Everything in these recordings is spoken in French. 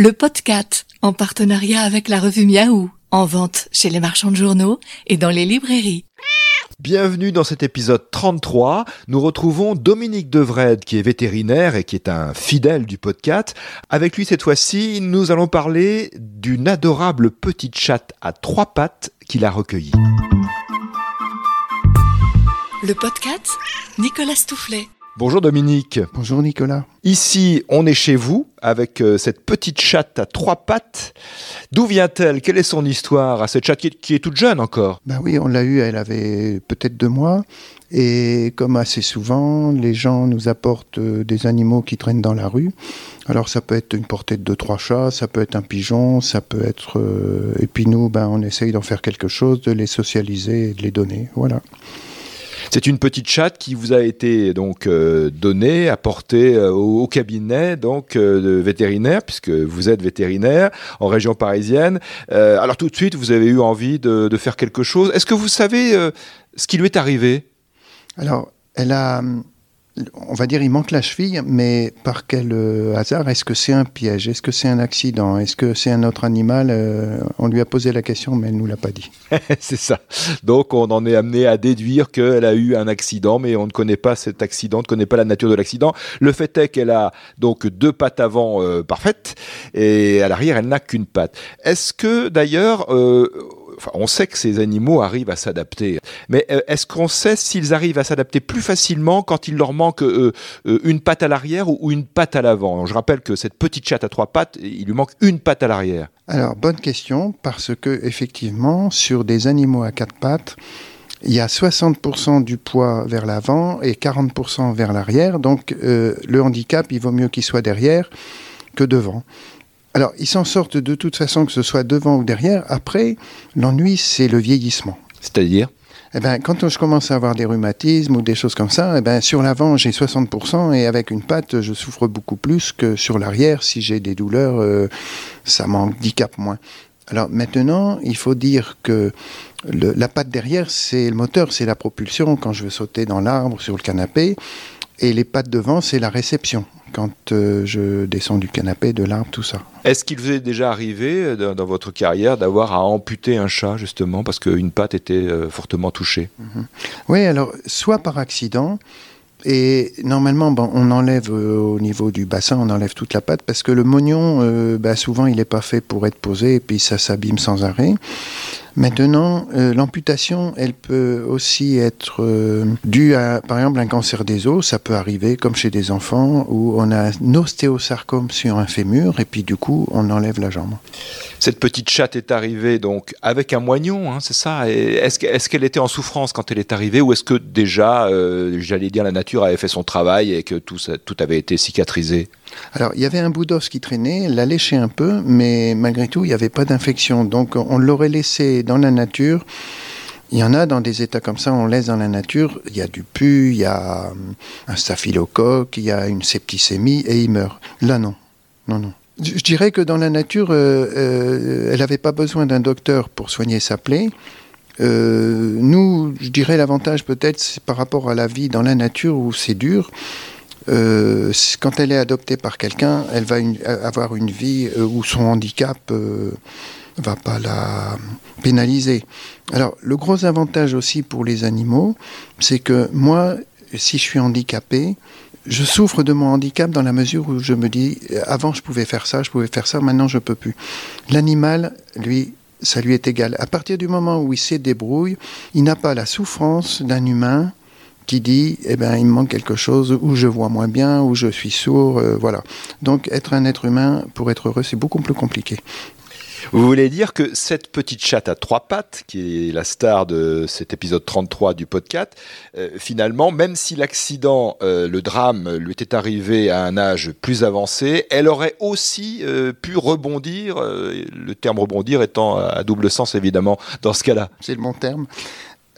le podcast, en partenariat avec la revue Miaou, en vente chez les marchands de journaux et dans les librairies. Bienvenue dans cet épisode 33. Nous retrouvons Dominique Devred, qui est vétérinaire et qui est un fidèle du podcast. Avec lui, cette fois-ci, nous allons parler d'une adorable petite chatte à trois pattes qu'il a recueillie. Le podcast, Nicolas Stoufflet. Bonjour Dominique. Bonjour Nicolas. Ici, on est chez vous avec euh, cette petite chatte à trois pattes. D'où vient-elle? Quelle est son histoire à cette chatte qui est, toute jeune encore? Ben oui, on l'a eue, elle avait peut-être deux mois. Et comme assez souvent, les gens nous apportent euh, des animaux qui traînent dans la rue. Alors ça peut être une portée de deux, trois chats, ça peut être un pigeon, ça peut être... Euh, et puis nous, ben, on essaye d'en faire quelque chose, de les socialiser et de les donner. Voilà. C'est une petite chatte qui vous a été donc euh, donnée, apportée euh, au, cabinet donc euh, de vétérinaire, puisque vous êtes vétérinaire en région parisienne. alors tout de suite, vous avez eu envie de, de faire quelque chose. Est-ce que vous savez ce qui lui est arrivé? Alors, elle a on va dire, il manque la cheville, mais par quel euh, hasard Est-ce que c'est un piège? Est-ce que c'est un accident? Est-ce que c'est un autre animal? Euh, On lui a posé la question, mais elle ne nous l'a pas dit. c'est ça. Donc on en est amené à déduire qu'elle a eu un accident, mais on ne connaît pas cet accident, on ne connaît pas la nature de l'accident. Le fait est qu'elle a donc deux pattes avant euh, parfaites, et à l'arrière, elle n'a qu'une patte. Est-ce que d'ailleurs on sait que ces animaux arrivent à s'adapter. Mais euh, est-ce qu'on sait s'ils arrivent à s'adapter plus facilement quand il leur manque euh, euh, une patte à l'arrière ou, une patte à l'avant? Je rappelle que cette petite chatte à trois pattes, il lui manque une patte à l'arrière. Alors, bonne question, parce que effectivement, sur des animaux à quatre pattes, il y a 60% du poids vers l'avant et 40% vers l'arrière. Donc, le handicap, il vaut mieux qu'il soit derrière que devant. Alors, ils s'en sortent de toute façon, que ce soit devant ou derrière. Après, l'ennui, c'est le vieillissement. C'est-à-dire? Eh ben, quand je commence à avoir des rhumatismes ou des choses comme ça, eh ben, sur l'avant, j'ai 60% et avec une patte, je souffre beaucoup plus que sur l'arrière. Si j'ai des douleurs, euh, ça m'handicape moins. Alors maintenant, il faut dire que la patte derrière, c'est le moteur, c'est la propulsion quand je veux sauter dans l'arbre, sur le canapé. Et les pattes devant, c'est la réception quand euh, je descends du canapé, de l'arbre, tout ça. Est-ce qu'il vous est déjà arrivé euh, dans, votre carrière d'avoir à amputer un chat justement parce qu'une patte était euh, fortement touchée? Mhm. Oui, alors soit par accident, et normalement, bon, on enlève au niveau du bassin, on enlève toute la patte parce que le mognon, bah, souvent, il n'est pas fait pour être posé et puis ça s'abîme sans arrêt. Maintenant, euh, l'amputation, elle peut aussi être euh, due à, par exemple, un cancer des os. Ça peut arriver, comme chez des enfants, où on a un ostéosarcome sur un fémur, et puis du coup, on enlève la jambe. Cette petite chatte est arrivée donc avec un moignon, hein, c'est ça? Est-ce qu'elle était en souffrance quand elle est arrivée, ou est-ce que déjà, euh, j'allais dire, la nature avait fait son travail et que tout, tout avait été cicatrisé? Alors, il y avait un bout d'os qui traînait, elle l'a léché un peu, mais malgré tout, il n'y avait pas d'infection. Donc, on l'aurait laissé dans la nature. Il y en a dans des états comme ça, on laisse dans la nature, il y a du pu, il y a un staphylocoque, il y a une septicémie et il meurt. Là, non. Non, non. Je dirais que dans la nature, euh, euh, elle n'avait pas besoin d'un docteur pour soigner sa plaie. Euh, nous, je dirais l'avantage peut-être, par rapport à la vie dans la nature où c'est dur. Euh, quand elle est adoptée par quelqu'un, elle va avoir une vie euh, où son handicap euh, va pas la pénaliser. Alors, le gros avantage aussi pour les animaux, c'est que moi, si je suis handicapé, je souffre de mon handicap dans la mesure où je me dis, avant je pouvais faire ça, je pouvais faire ça, maintenant je peux plus. L'animal, lui, ça lui est égal. À partir du moment où il se débrouille, il n'a pas la souffrance d'un humain qui dit eh ben il me manque quelque chose ou je vois moins bien ou je suis sourd euh, voilà donc être un être humain pour être heureux c'est beaucoup plus compliqué vous voulez dire que cette petite chatte à trois pattes, qui est la star de cet épisode 33 du podcast, euh, finalement, même si l'accident, euh, le drame lui était arrivé à un âge plus avancé, elle aurait aussi pu rebondir, le terme rebondir étant à double sens évidemment dans ce cas-là. C'est le bon terme.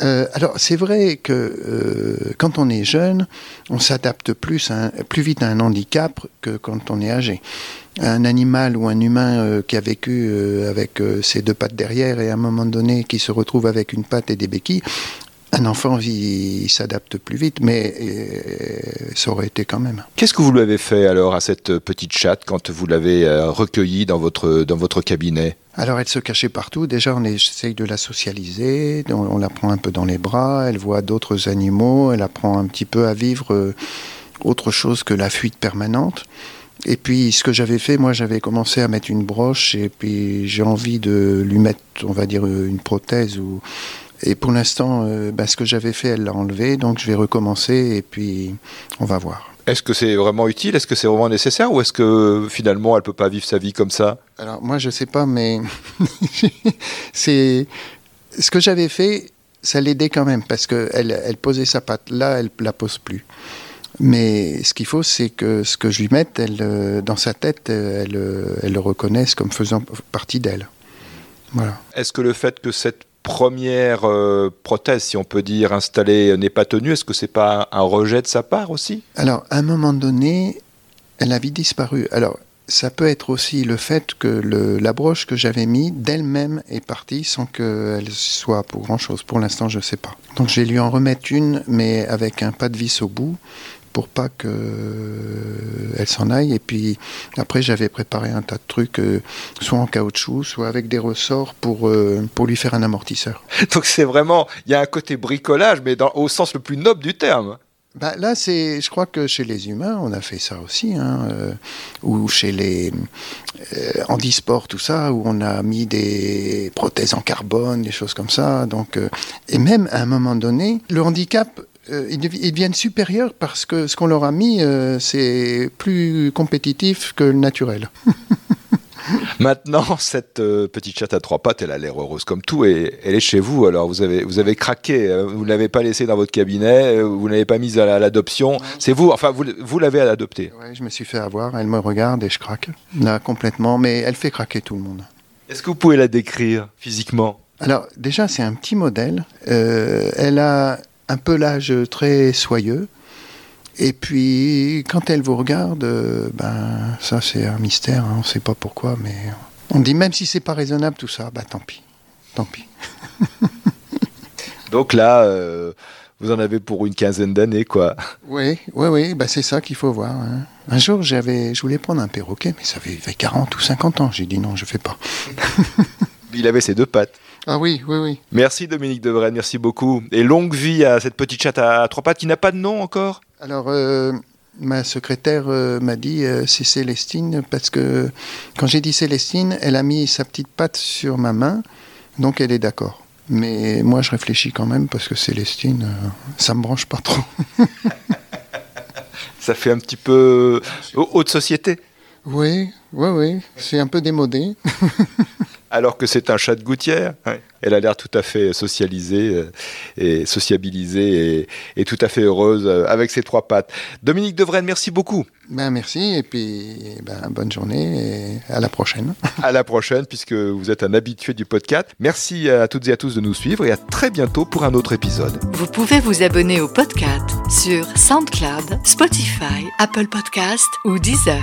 Euh, alors c'est vrai que euh, quand on est jeune, on s'adapte plus, plus vite à un handicap que quand on est âgé. Un animal ou un humain euh, qui a vécu avec ses deux pattes derrière et à un moment donné qui se retrouve avec une patte et des béquilles, Un enfant, il s'adapte plus vite, mais euh, ça aurait été quand même. Qu'est-ce que vous lui avez fait alors à cette petite chatte quand vous l'avez euh, recueillie dans votre, dans votre cabinet? Alors elle se cachait partout. Déjà, on essaye de la socialiser. On, on la prend un peu dans les bras. Elle voit d'autres animaux. Elle apprend un petit peu à vivre euh, autre chose que la fuite permanente. Et puis, ce que j'avais fait, moi, j'avais commencé à mettre une broche et puis j'ai envie de lui mettre, on va dire, une prothèse. Ou... Et pour l'instant, euh, bah, ce que j'avais fait, elle l'a enlevé. Donc, je vais recommencer et puis on va voir. Est-ce que c'est vraiment utile? Est-ce que c'est vraiment nécessaire? Ou est-ce que finalement elle peut pas vivre sa vie comme ça? Alors, moi, je sais pas, mais c'est ce que j'avais fait, ça l'aidait quand même parce qu'elle elle posait sa patte. Là, elle la pose plus. Mais ce qu'il faut, c'est que ce que je lui mette, elle, euh, dans sa tête, elle, euh, elle le reconnaisse comme faisant partie d'elle. Voilà. Est-ce que le fait que cette première euh, prothèse, si on peut dire, installée n'est pas tenue, est-ce que c'est pas un rejet de sa part aussi? Alors, à un moment donné, elle a vite disparu. Alors, ça peut être aussi le fait que la broche que j'avais mis d'elle-même est partie sans qu'elle soit pour grand-chose. Pour l'instant, je ne sais pas. Donc, je vais lui en remettre une, mais avec un pas de vis au bout pour pas qu'elle s'en aille. Et puis après, j'avais préparé un tas de trucs, euh, soit en caoutchouc, soit avec des ressorts pour, euh, pour lui faire un amortisseur. Donc c'est vraiment, il y a un côté bricolage, mais dans, au sens le plus noble du terme. Bah, là, c'est, je crois que chez les humains, on a fait ça aussi, hein, euh, ou chez les euh, handisports, tout ça, où on a mis des prothèses en carbone, des choses comme ça. Donc, euh, et même à un moment donné, le handicap, euh, ils, devi- ils deviennent supérieurs parce que ce qu'on leur a mis, euh, c'est plus compétitif que le naturel. Maintenant, cette euh, petite chatte à trois pattes, elle a l'air heureuse comme tout et elle est chez vous. Alors vous avez, vous avez craqué, euh, vous ne l'avez pas laissée dans votre cabinet, euh, vous ne l'avez pas mise à la- à l'adoption. C'est vous, enfin vous, vous l'avez adoptée. Ouais, je me suis fait avoir, elle me regarde et je craque. Là, complètement, mais elle fait craquer tout le monde. Est-ce que vous pouvez la décrire physiquement? Alors, déjà, c'est un petit modèle. Elle a un pelage très soyeux. Et puis, quand elle vous regarde, euh, ben, ça, c'est un mystère. hein, on ne sait pas pourquoi, mais on dit même si c'est pas raisonnable, tout ça, bah tant pis. Tant pis. Donc là, euh, vous en avez pour une quinzaine d'années, quoi. Oui, oui, oui, bah c'est ça qu'il faut voir. hein. Un jour, j'avais, je voulais prendre un perroquet, mais ça avait, avait 40 ou 50 ans. J'ai dit non, je fais pas. Il avait ses deux pattes. Ah oui, oui, oui. Merci Dominique Devraine, merci beaucoup. Et longue vie à cette petite chatte à trois pattes qui n'a pas de nom encore Alors, euh, ma secrétaire euh, m'a dit euh, c'est Célestine parce que quand j'ai dit Célestine, elle a mis sa petite patte sur ma main, donc elle est d'accord. Mais moi, je réfléchis quand même parce que Célestine, ça me branche pas trop. Ça fait un petit peu haute société, Oui, oui, oui, c'est un peu démodé. alors que c'est un chat de gouttière. Elle a l'air tout à fait socialisée euh, et sociabilisée et, et tout à fait heureuse euh, avec ses trois pattes. Dominique Devraine, merci beaucoup. Ben merci et puis ben, bonne journée et à la prochaine. À la prochaine, puisque vous êtes un habitué du podcast. Merci à toutes et à tous de nous suivre et à très bientôt pour un autre épisode. Vous pouvez vous abonner au podcast sur SoundCloud, Spotify, Apple Podcast ou Deezer.